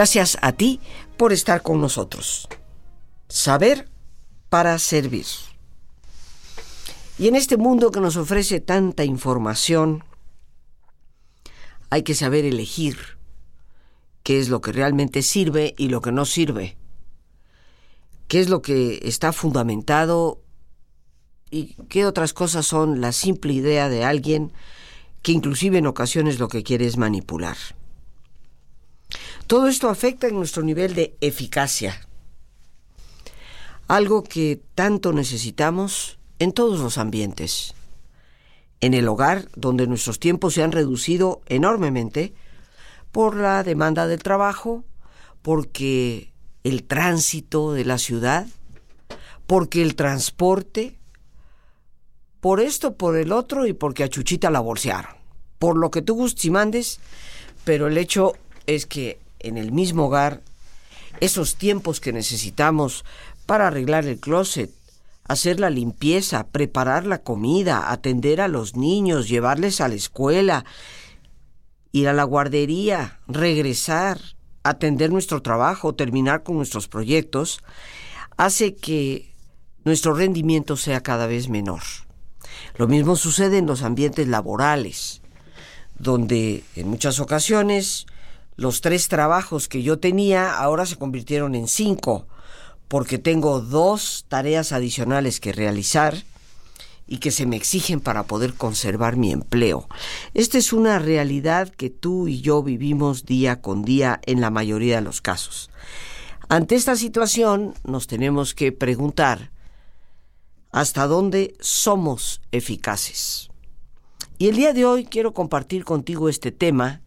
Gracias a ti por estar con nosotros. Saber para servir. Y en este mundo que nos ofrece tanta información, hay que saber elegir qué es lo que realmente sirve y lo que no sirve. Qué es lo que está fundamentado y qué otras cosas son la simple idea de alguien que inclusive en ocasiones lo que quiere es manipular. Todo esto afecta en nuestro nivel de eficacia, algo que tanto necesitamos en todos los ambientes. En el hogar, donde nuestros tiempos se han reducido enormemente por la demanda del trabajo, porque el tránsito de la ciudad, porque el transporte, por esto, por el otro y porque a Chuchita la bolsearon. Por lo que tú gustes y mandes, pero el hecho es que en el mismo hogar esos tiempos que necesitamos para arreglar el closet, hacer la limpieza, preparar la comida, atender a los niños, llevarles a la escuela, ir a la guardería, regresar, atender nuestro trabajo, terminar con nuestros proyectos, hace que nuestro rendimiento sea cada vez menor. Lo mismo sucede en los ambientes laborales, donde en muchas ocasiones los tres trabajos que yo tenía ahora se convirtieron en cinco, porque tengo dos tareas adicionales que realizar y que se me exigen para poder conservar mi empleo. Esta es una realidad que tú y yo vivimos día con día en la mayoría de los casos. Ante esta situación nos tenemos que preguntar hasta dónde somos eficaces. Y el día de hoy quiero compartir contigo este tema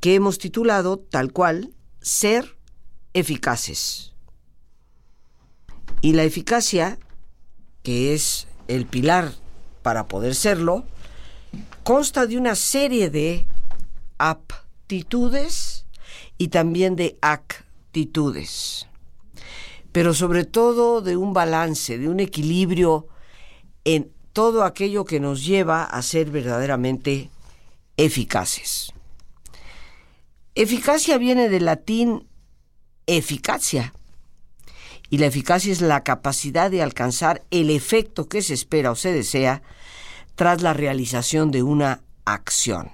que hemos titulado tal cual Ser eficaces. Y la eficacia, que es el pilar para poder serlo, consta de una serie de aptitudes y también de actitudes, pero sobre todo de un balance, de un equilibrio en todo aquello que nos lleva a ser verdaderamente eficaces. Eficacia viene del latín eficacia. Y la eficacia es la capacidad de alcanzar el efecto que se espera o se desea tras la realización de una acción.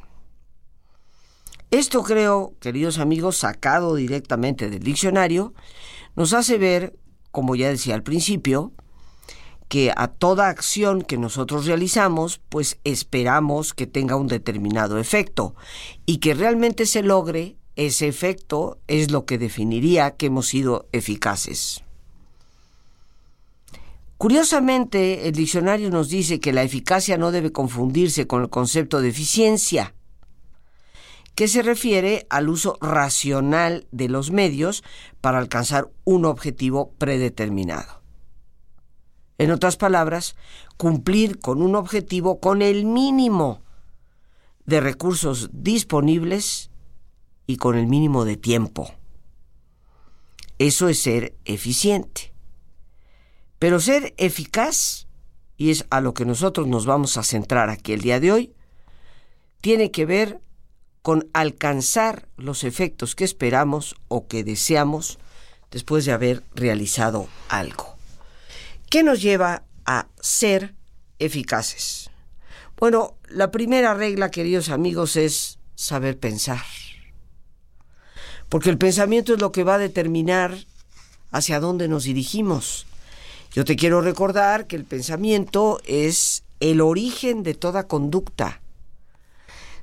Esto creo, queridos amigos, sacado directamente del diccionario, nos hace ver, como ya decía al principio, que a toda acción que nosotros realizamos, pues esperamos que tenga un determinado efecto y que realmente se logre ese efecto es lo que definiría que hemos sido eficaces. Curiosamente, el diccionario nos dice que la eficacia no debe confundirse con el concepto de eficiencia, que se refiere al uso racional de los medios para alcanzar un objetivo predeterminado. En otras palabras, cumplir con un objetivo con el mínimo de recursos disponibles y con el mínimo de tiempo. Eso es ser eficiente. Pero ser eficaz, y es a lo que nosotros nos vamos a centrar aquí el día de hoy, tiene que ver con alcanzar los efectos que esperamos o que deseamos después de haber realizado algo. ¿Qué nos lleva a ser eficaces? Bueno, la primera regla, queridos amigos, es saber pensar. Porque el pensamiento es lo que va a determinar hacia dónde nos dirigimos. Yo te quiero recordar que el pensamiento es el origen de toda conducta.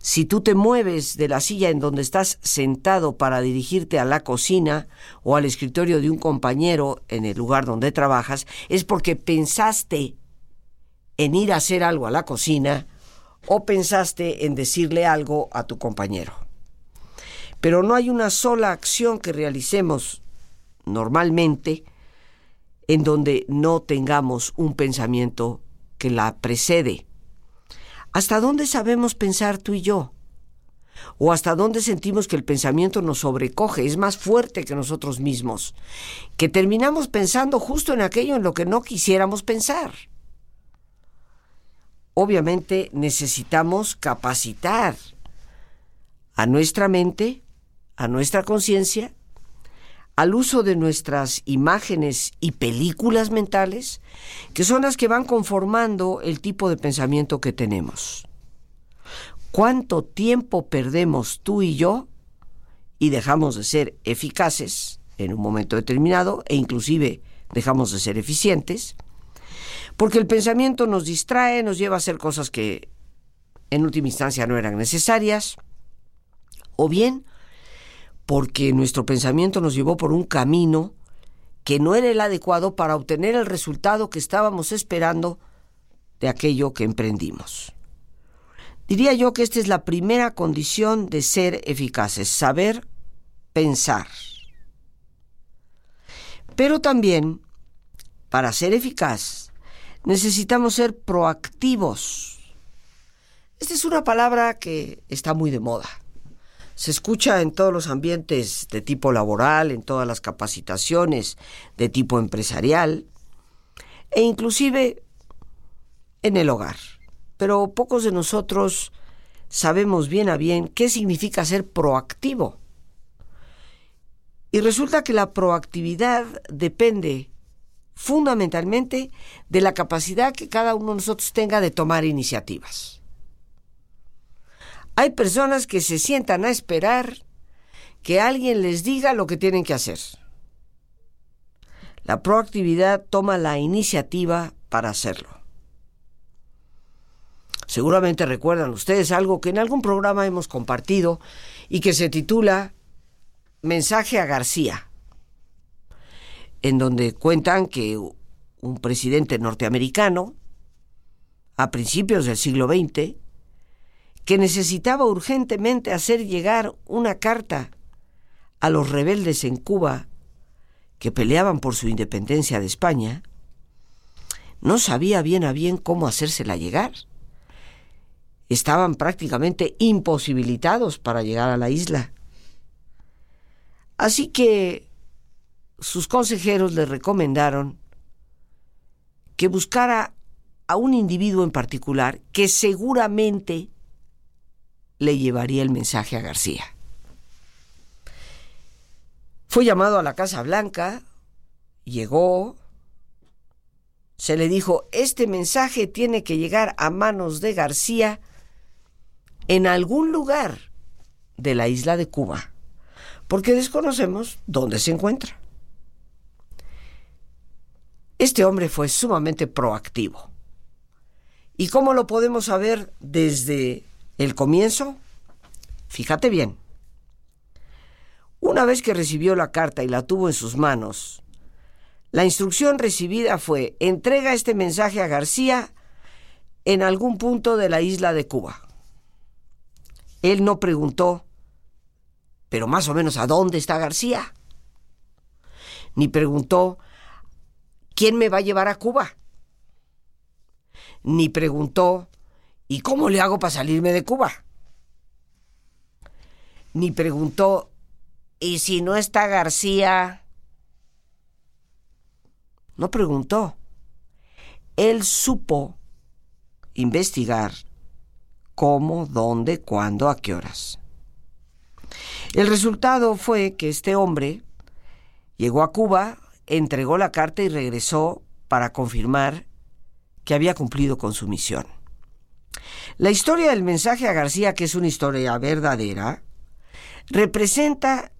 Si tú te mueves de la silla en donde estás sentado para dirigirte a la cocina o al escritorio de un compañero en el lugar donde trabajas, es porque pensaste en ir a hacer algo a la cocina o pensaste en decirle algo a tu compañero. Pero no hay una sola acción que realicemos normalmente en donde no tengamos un pensamiento que la precede. ¿Hasta dónde sabemos pensar tú y yo? ¿O hasta dónde sentimos que el pensamiento nos sobrecoge, es más fuerte que nosotros mismos? Que terminamos pensando justo en aquello en lo que no quisiéramos pensar. Obviamente necesitamos capacitar a nuestra mente, a nuestra conciencia, al uso de nuestras imágenes y películas mentales, que son las que van conformando el tipo de pensamiento que tenemos. ¿Cuánto tiempo perdemos tú y yo y dejamos de ser eficaces en un momento determinado e inclusive dejamos de ser eficientes? Porque el pensamiento nos distrae, nos lleva a hacer cosas que en última instancia no eran necesarias, o bien porque nuestro pensamiento nos llevó por un camino que no era el adecuado para obtener el resultado que estábamos esperando de aquello que emprendimos. Diría yo que esta es la primera condición de ser eficaces, saber pensar. Pero también, para ser eficaz, necesitamos ser proactivos. Esta es una palabra que está muy de moda se escucha en todos los ambientes de tipo laboral, en todas las capacitaciones de tipo empresarial e inclusive en el hogar. Pero pocos de nosotros sabemos bien a bien qué significa ser proactivo. Y resulta que la proactividad depende fundamentalmente de la capacidad que cada uno de nosotros tenga de tomar iniciativas. Hay personas que se sientan a esperar que alguien les diga lo que tienen que hacer. La proactividad toma la iniciativa para hacerlo. Seguramente recuerdan ustedes algo que en algún programa hemos compartido y que se titula Mensaje a García, en donde cuentan que un presidente norteamericano, a principios del siglo XX, que necesitaba urgentemente hacer llegar una carta a los rebeldes en Cuba que peleaban por su independencia de España, no sabía bien a bien cómo hacérsela llegar. Estaban prácticamente imposibilitados para llegar a la isla. Así que sus consejeros le recomendaron que buscara a un individuo en particular que seguramente le llevaría el mensaje a García. Fue llamado a la Casa Blanca, llegó, se le dijo, este mensaje tiene que llegar a manos de García en algún lugar de la isla de Cuba, porque desconocemos dónde se encuentra. Este hombre fue sumamente proactivo. ¿Y cómo lo podemos saber desde el comienzo, fíjate bien, una vez que recibió la carta y la tuvo en sus manos, la instrucción recibida fue entrega este mensaje a García en algún punto de la isla de Cuba. Él no preguntó, pero más o menos a dónde está García, ni preguntó, ¿quién me va a llevar a Cuba? Ni preguntó, ¿Y cómo le hago para salirme de Cuba? Ni preguntó, ¿y si no está García? No preguntó. Él supo investigar cómo, dónde, cuándo, a qué horas. El resultado fue que este hombre llegó a Cuba, entregó la carta y regresó para confirmar que había cumplido con su misión. La historia del mensaje a García, que es una historia verdadera, representa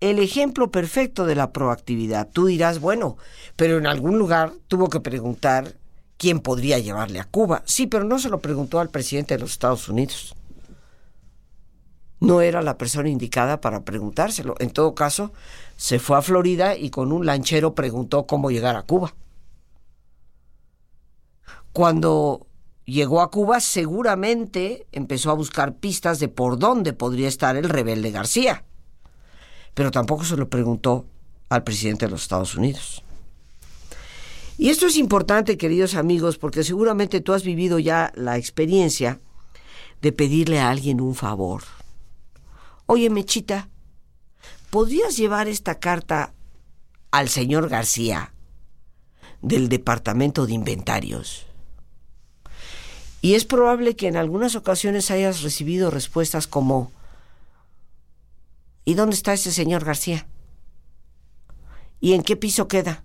el ejemplo perfecto de la proactividad. Tú dirás, bueno, pero en algún lugar tuvo que preguntar quién podría llevarle a Cuba. Sí, pero no se lo preguntó al presidente de los Estados Unidos. No era la persona indicada para preguntárselo. En todo caso, se fue a Florida y con un lanchero preguntó cómo llegar a Cuba. Cuando llegó a Cuba, seguramente empezó a buscar pistas de por dónde podría estar el rebelde García. Pero tampoco se lo preguntó al presidente de los Estados Unidos. Y esto es importante, queridos amigos, porque seguramente tú has vivido ya la experiencia de pedirle a alguien un favor. Oye, Mechita, ¿podrías llevar esta carta al señor García del Departamento de Inventarios? Y es probable que en algunas ocasiones hayas recibido respuestas como, ¿y dónde está ese señor García? ¿Y en qué piso queda?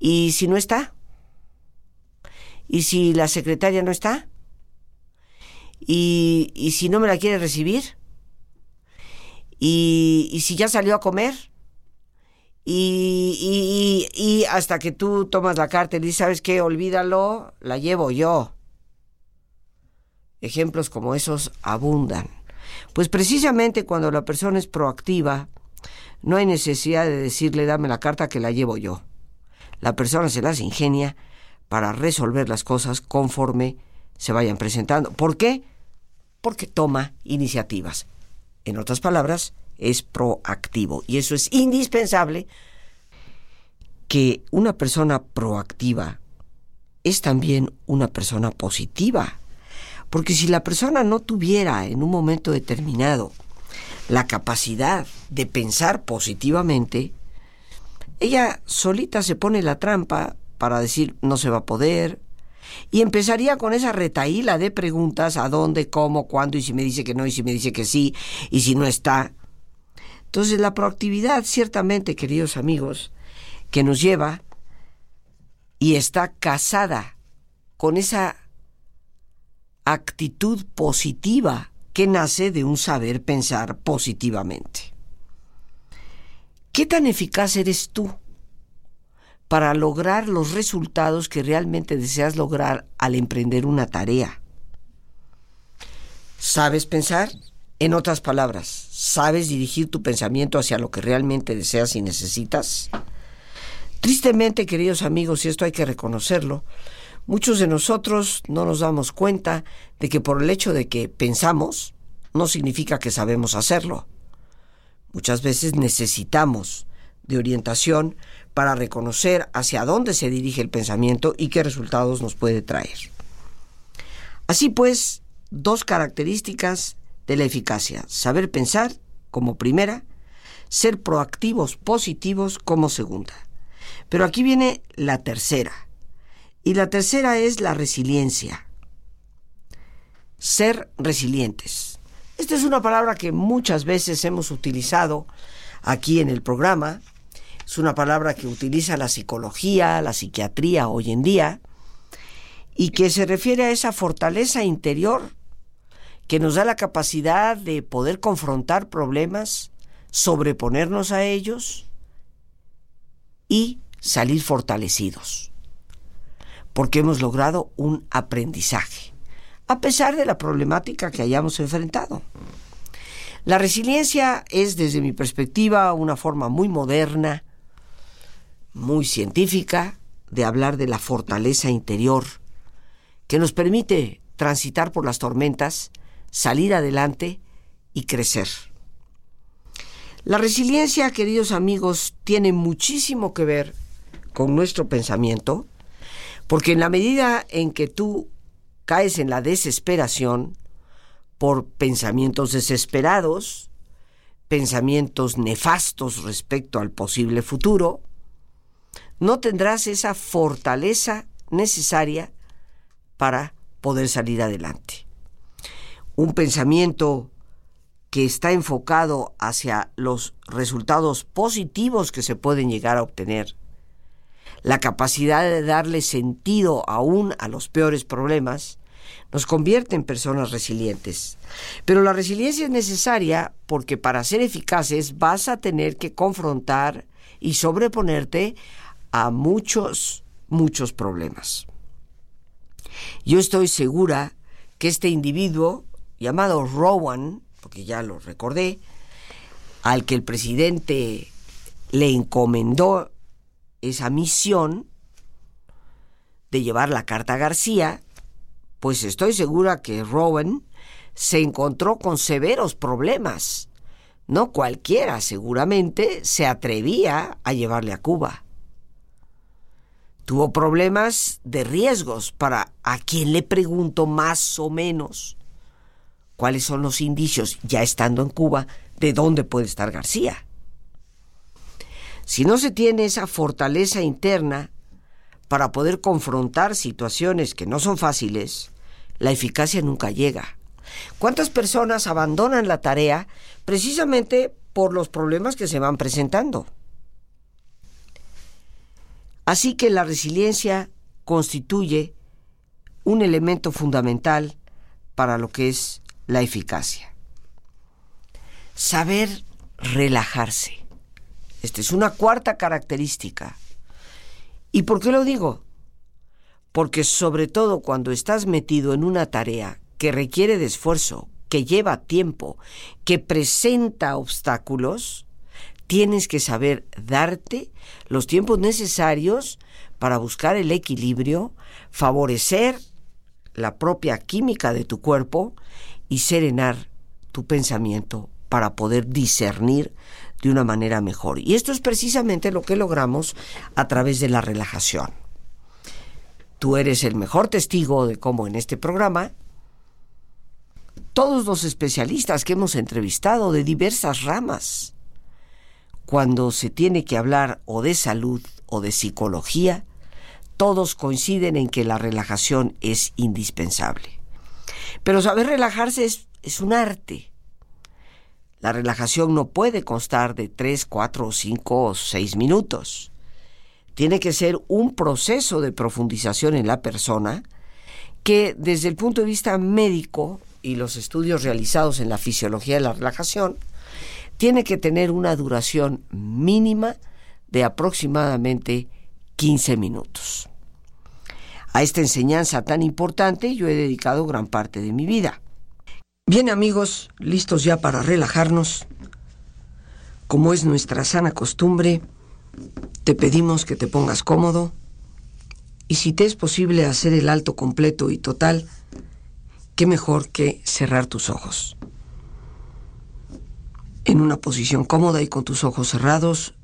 ¿Y si no está? ¿Y si la secretaria no está? ¿Y, y si no me la quiere recibir? ¿Y, y si ya salió a comer? Y, y, y, hasta que tú tomas la carta y ¿sabes qué? Olvídalo, la llevo yo. Ejemplos como esos abundan. Pues precisamente cuando la persona es proactiva, no hay necesidad de decirle, dame la carta que la llevo yo. La persona se las ingenia para resolver las cosas conforme se vayan presentando. ¿Por qué? Porque toma iniciativas. En otras palabras, es proactivo. Y eso es indispensable que una persona proactiva es también una persona positiva. Porque si la persona no tuviera en un momento determinado la capacidad de pensar positivamente, ella solita se pone la trampa para decir no se va a poder, y empezaría con esa retaíla de preguntas a dónde, cómo, cuándo, y si me dice que no, y si me dice que sí, y si no está. Entonces la proactividad, ciertamente, queridos amigos, que nos lleva y está casada con esa actitud positiva que nace de un saber pensar positivamente. ¿Qué tan eficaz eres tú para lograr los resultados que realmente deseas lograr al emprender una tarea? ¿Sabes pensar? En otras palabras, ¿sabes dirigir tu pensamiento hacia lo que realmente deseas y necesitas? Tristemente, queridos amigos, y esto hay que reconocerlo, muchos de nosotros no nos damos cuenta de que por el hecho de que pensamos, no significa que sabemos hacerlo. Muchas veces necesitamos de orientación para reconocer hacia dónde se dirige el pensamiento y qué resultados nos puede traer. Así pues, dos características de la eficacia. Saber pensar como primera, ser proactivos, positivos como segunda. Pero aquí viene la tercera. Y la tercera es la resiliencia. Ser resilientes. Esta es una palabra que muchas veces hemos utilizado aquí en el programa. Es una palabra que utiliza la psicología, la psiquiatría hoy en día, y que se refiere a esa fortaleza interior que nos da la capacidad de poder confrontar problemas, sobreponernos a ellos y salir fortalecidos, porque hemos logrado un aprendizaje, a pesar de la problemática que hayamos enfrentado. La resiliencia es, desde mi perspectiva, una forma muy moderna, muy científica, de hablar de la fortaleza interior, que nos permite transitar por las tormentas salir adelante y crecer. La resiliencia, queridos amigos, tiene muchísimo que ver con nuestro pensamiento, porque en la medida en que tú caes en la desesperación por pensamientos desesperados, pensamientos nefastos respecto al posible futuro, no tendrás esa fortaleza necesaria para poder salir adelante un pensamiento que está enfocado hacia los resultados positivos que se pueden llegar a obtener, la capacidad de darle sentido aún a los peores problemas, nos convierte en personas resilientes. Pero la resiliencia es necesaria porque para ser eficaces vas a tener que confrontar y sobreponerte a muchos, muchos problemas. Yo estoy segura que este individuo llamado Rowan, porque ya lo recordé, al que el presidente le encomendó esa misión de llevar la carta a García, pues estoy segura que Rowan se encontró con severos problemas. No cualquiera seguramente se atrevía a llevarle a Cuba. Tuvo problemas de riesgos para a quien le pregunto más o menos cuáles son los indicios, ya estando en Cuba, de dónde puede estar García. Si no se tiene esa fortaleza interna para poder confrontar situaciones que no son fáciles, la eficacia nunca llega. ¿Cuántas personas abandonan la tarea precisamente por los problemas que se van presentando? Así que la resiliencia constituye un elemento fundamental para lo que es la eficacia. Saber relajarse. Esta es una cuarta característica. ¿Y por qué lo digo? Porque sobre todo cuando estás metido en una tarea que requiere de esfuerzo, que lleva tiempo, que presenta obstáculos, tienes que saber darte los tiempos necesarios para buscar el equilibrio, favorecer la propia química de tu cuerpo y serenar tu pensamiento para poder discernir de una manera mejor. Y esto es precisamente lo que logramos a través de la relajación. Tú eres el mejor testigo de cómo en este programa todos los especialistas que hemos entrevistado de diversas ramas, cuando se tiene que hablar o de salud o de psicología, todos coinciden en que la relajación es indispensable. Pero saber relajarse es, es un arte la relajación no puede constar de 3, 4, 5 o 6 minutos. Tiene que ser un proceso de profundización en la persona que desde el punto de vista médico y los estudios realizados en la fisiología de la relajación, tiene que tener una duración mínima de aproximadamente 15 minutos. A esta enseñanza tan importante yo he dedicado gran parte de mi vida. Bien amigos, listos ya para relajarnos. Como es nuestra sana costumbre, te pedimos que te pongas cómodo y si te es posible hacer el alto completo y total, qué mejor que cerrar tus ojos. En una posición cómoda y con tus ojos cerrados,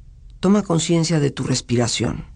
toma conciencia de tu respiración.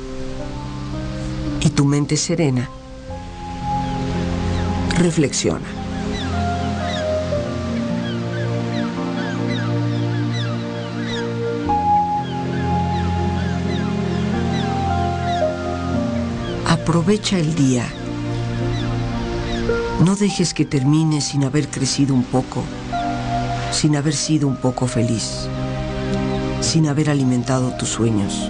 y tu mente serena, reflexiona. Aprovecha el día. No dejes que termine sin haber crecido un poco, sin haber sido un poco feliz, sin haber alimentado tus sueños.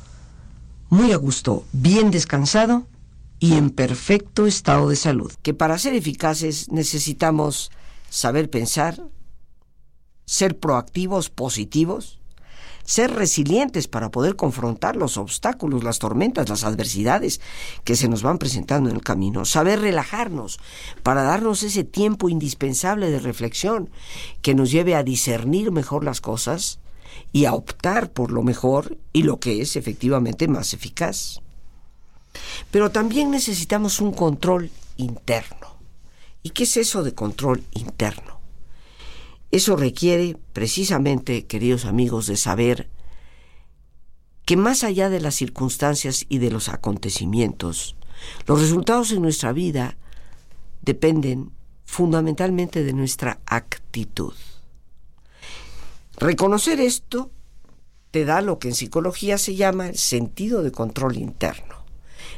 muy a gusto, bien descansado y en perfecto estado de salud. Que para ser eficaces necesitamos saber pensar, ser proactivos, positivos, ser resilientes para poder confrontar los obstáculos, las tormentas, las adversidades que se nos van presentando en el camino, saber relajarnos para darnos ese tiempo indispensable de reflexión que nos lleve a discernir mejor las cosas y a optar por lo mejor y lo que es efectivamente más eficaz. Pero también necesitamos un control interno. ¿Y qué es eso de control interno? Eso requiere precisamente, queridos amigos, de saber que más allá de las circunstancias y de los acontecimientos, Los resultados en nuestra vida dependen fundamentalmente de nuestra actitud. Reconocer esto te da lo que en psicología se llama el sentido de control interno,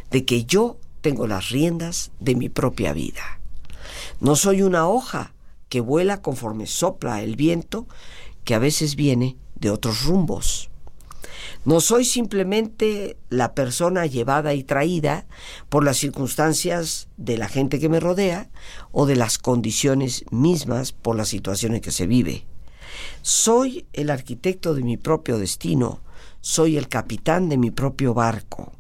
de que yo tengo las riendas de mi propia vida. No soy una hoja que vuela conforme sopla el viento, que a veces viene de otros rumbos. No soy simplemente la persona llevada y traída por las circunstancias de la gente que me rodea o de las condiciones mismas por la situación en que se vive. Soy el arquitecto de mi propio destino, soy el capitán de mi propio barco.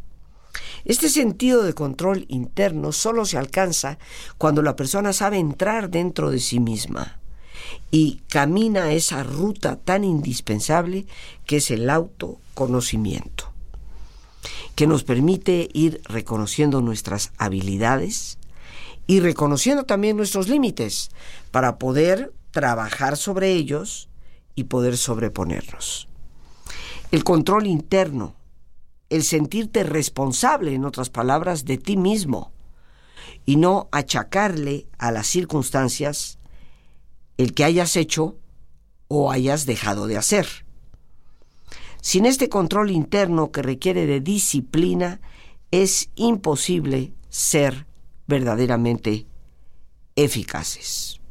Este sentido de control interno solo se alcanza cuando la persona sabe entrar dentro de sí misma y camina esa ruta tan indispensable que es el autoconocimiento, que nos permite ir reconociendo nuestras habilidades y reconociendo también nuestros límites para poder trabajar sobre ellos y poder sobreponernos. El control interno, el sentirte responsable, en otras palabras, de ti mismo y no achacarle a las circunstancias el que hayas hecho o hayas dejado de hacer. Sin este control interno que requiere de disciplina, es imposible ser verdaderamente eficaces.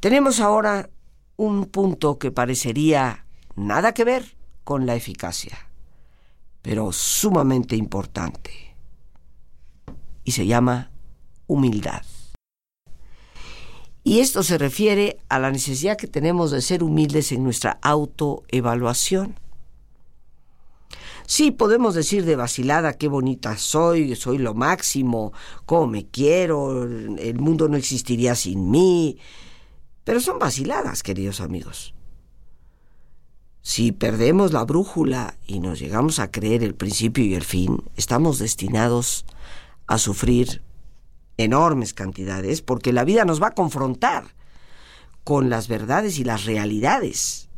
Tenemos ahora un punto que parecería nada que ver con la eficacia, pero sumamente importante, y se llama humildad. Y esto se refiere a la necesidad que tenemos de ser humildes en nuestra autoevaluación. Sí, podemos decir de vacilada qué bonita soy, soy lo máximo, cómo me quiero, el mundo no existiría sin mí, pero son vaciladas, queridos amigos. Si perdemos la brújula y nos llegamos a creer el principio y el fin, estamos destinados a sufrir enormes cantidades porque la vida nos va a confrontar con las verdades y las realidades.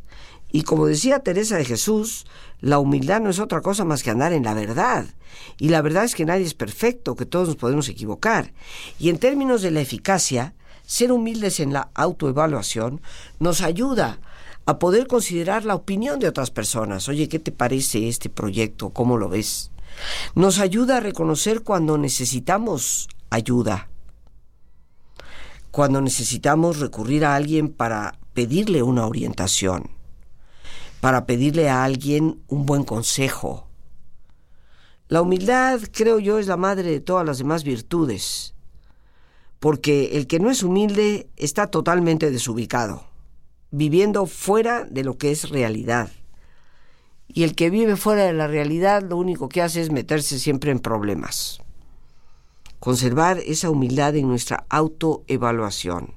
Y como decía Teresa de Jesús, la humildad no es otra cosa más que andar en la verdad. Y la verdad es que nadie es perfecto, que todos nos podemos equivocar. Y en términos de la eficacia, ser humildes en la autoevaluación nos ayuda a poder considerar la opinión de otras personas. Oye, ¿qué te parece este proyecto? ¿Cómo lo ves? Nos ayuda a reconocer cuando necesitamos ayuda, cuando necesitamos recurrir a alguien para pedirle una orientación, para pedirle a alguien un buen consejo. La humildad, creo yo, es la madre de todas las demás virtudes porque el que no es humilde está totalmente desubicado, viviendo fuera de lo que es realidad. Y el que vive fuera de la realidad lo único que hace es meterse siempre en problemas. Conservar esa humildad en nuestra autoevaluación.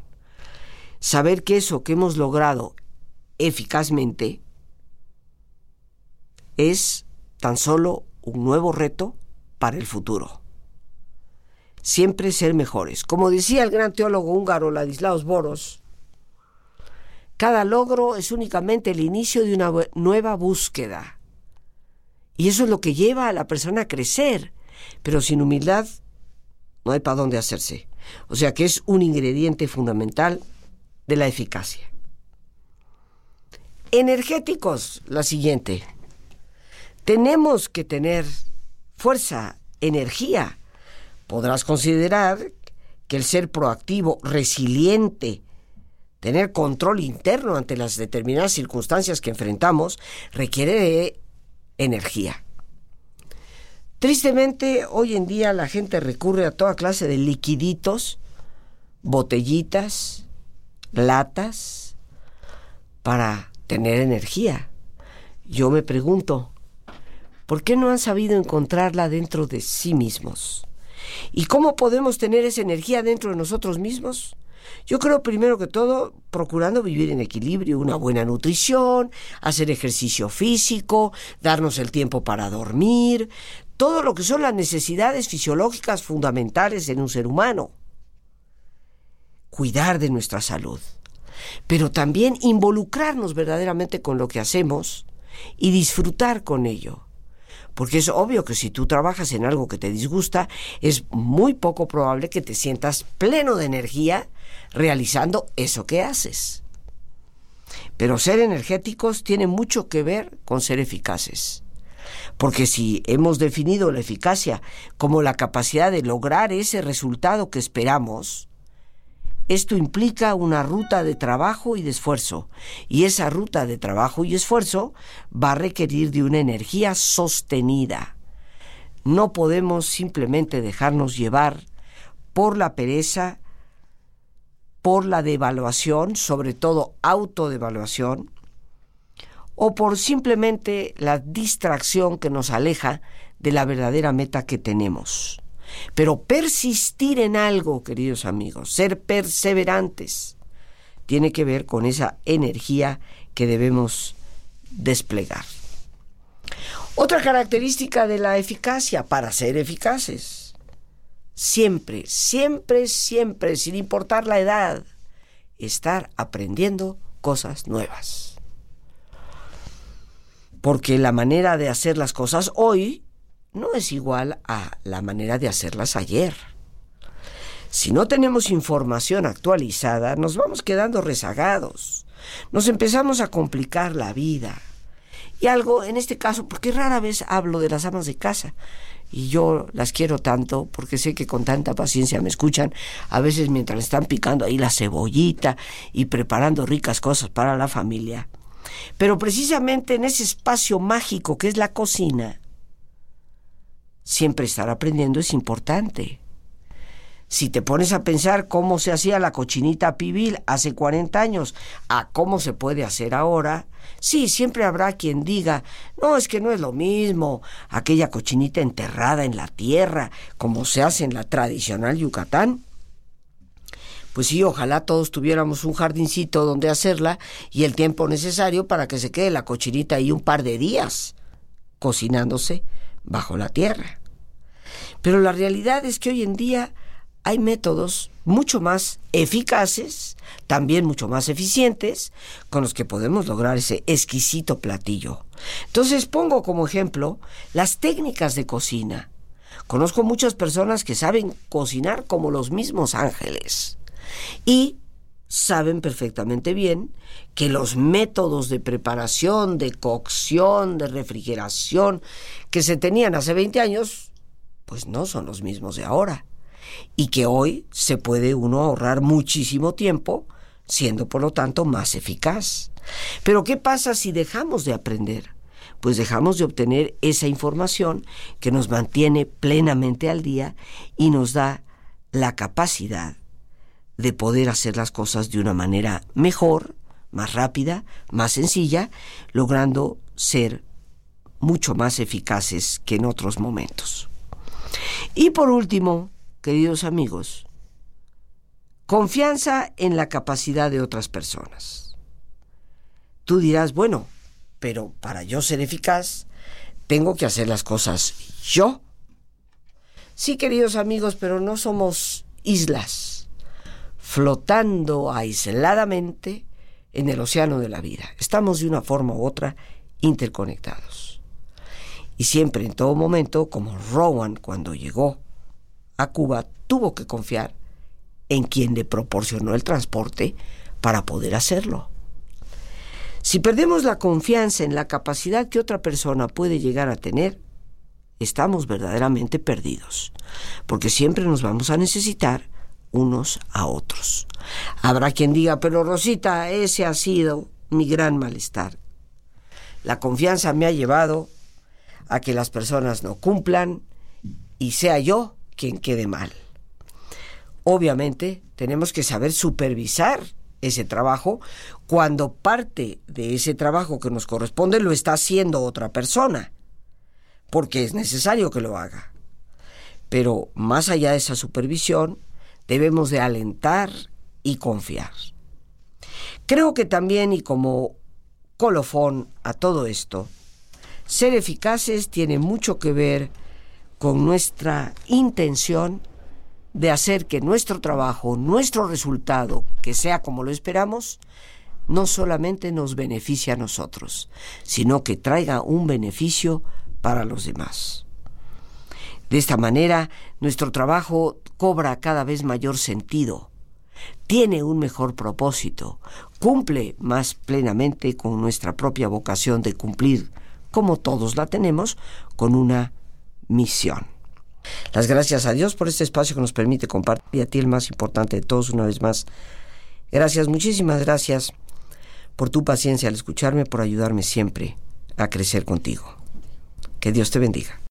Saber que eso que hemos logrado eficazmente es tan solo un nuevo reto para el futuro siempre ser mejores. Como decía el gran teólogo húngaro Ladislaus Boros, cada logro es únicamente el inicio de una nueva búsqueda. Y eso es lo que lleva a la persona a crecer. Pero sin humildad no hay para dónde hacerse. O sea que es un ingrediente fundamental de la eficacia. Energéticos, la siguiente. Tenemos que tener fuerza, energía, podrás considerar que el ser proactivo, resiliente, tener control interno ante las determinadas circunstancias que enfrentamos, requiere de energía. Tristemente, hoy en día la gente recurre a toda clase de liquiditos, botellitas, latas, para tener energía. Yo me pregunto, ¿por qué no han sabido encontrarla dentro de sí mismos? ¿Y cómo podemos tener esa energía dentro de nosotros mismos? Yo creo primero que todo procurando vivir en equilibrio, una buena nutrición, hacer ejercicio físico, darnos el tiempo para dormir, todo lo que son las necesidades fisiológicas fundamentales en un ser humano. Cuidar de nuestra salud, pero también involucrarnos verdaderamente con lo que hacemos y disfrutar con ello Porque es obvio que si tú trabajas en algo que te disgusta, es muy poco probable que te sientas pleno de energía realizando eso que haces. Pero ser energéticos tiene mucho que ver con ser eficaces. Porque si hemos definido la eficacia como la capacidad de lograr ese resultado que esperamos, esto implica una ruta de trabajo y de esfuerzo, y esa ruta de trabajo y esfuerzo va a requerir de una energía sostenida. No podemos simplemente dejarnos llevar por la pereza, por la devaluación, sobre todo autodevaluación, o por simplemente la distracción que nos aleja de la verdadera meta que tenemos. Pero persistir en algo, queridos amigos, ser perseverantes, tiene que ver con esa energía que debemos desplegar. Otra característica de la eficacia para ser eficaces. Siempre, siempre, siempre, sin importar la edad, estar aprendiendo cosas nuevas. Porque la manera de hacer las cosas hoy no es igual a la manera de hacerlas ayer. Si no tenemos información actualizada, nos vamos quedando rezagados. Nos empezamos a complicar la vida. Y algo, en este caso, porque rara vez hablo de las amas de casa, y yo las quiero tanto porque sé que con tanta paciencia me escuchan, a veces mientras están picando ahí la cebollita y preparando ricas cosas para la familia. Pero precisamente en ese espacio mágico que es la cocina, siempre estar aprendiendo es importante. Si te pones a pensar cómo se hacía la cochinita pibil hace 40 años a cómo se puede hacer ahora, sí, siempre habrá quien diga, no, es que no es lo mismo, aquella cochinita enterrada en la tierra, como se hace en la tradicional Yucatán. Pues sí, ojalá todos tuviéramos un jardincito donde hacerla y el tiempo necesario para que se quede la cochinita ahí un par de días, cocinándose bajo la tierra. Pero la realidad es que hoy en día hay métodos mucho más eficaces, también mucho más eficientes, con los que podemos lograr ese exquisito platillo. Entonces pongo como ejemplo las técnicas de cocina. Conozco muchas personas que saben cocinar como los mismos ángeles y saben perfectamente bien que los métodos de preparación, de cocción, de refrigeración que se tenían hace 20 años, pues no son los mismos de ahora. Y que hoy se puede uno ahorrar muchísimo tiempo, siendo por lo tanto más eficaz. Pero ¿qué pasa si dejamos de aprender? Pues dejamos de obtener esa información que nos mantiene plenamente al día y nos da la capacidad de poder hacer las cosas de una manera mejor, más rápida, más sencilla, logrando ser mucho más eficaces que en otros momentos. Y por último, queridos amigos, confianza en la capacidad de otras personas. Tú dirás, bueno, pero para yo ser eficaz, tengo que hacer las cosas yo. Sí, queridos amigos, pero no somos islas flotando aisladamente en el océano de la vida. Estamos de una forma u otra interconectados. Y siempre, en todo momento, como Rowan cuando llegó a Cuba, tuvo que confiar en quien le proporcionó el transporte para poder hacerlo. Si perdemos la confianza en la capacidad que otra persona puede llegar a tener, estamos verdaderamente perdidos, porque siempre nos vamos a necesitar unos a otros. Habrá quien diga, pero Rosita, ese ha sido mi gran malestar. La confianza me ha llevado a que las personas no cumplan y sea yo quien quede mal. Obviamente tenemos que saber supervisar ese trabajo cuando parte de ese trabajo que nos corresponde lo está haciendo otra persona, porque es necesario que lo haga. Pero más allá de esa supervisión, debemos de alentar y confiar. Creo que también, y como colofón a todo esto, ser eficaces tiene mucho que ver con nuestra intención de hacer que nuestro trabajo, nuestro resultado, que sea como lo esperamos, no solamente nos beneficie a nosotros, sino que traiga un beneficio para los demás. De esta manera, nuestro trabajo cobra cada vez mayor sentido, tiene un mejor propósito, cumple más plenamente con nuestra propia vocación de cumplir, como todos la tenemos, con una misión. Las gracias a Dios por este espacio que nos permite compartir y a ti el más importante de todos una vez más. Gracias, muchísimas gracias por tu paciencia al escucharme, por ayudarme siempre a crecer contigo. Que Dios te bendiga.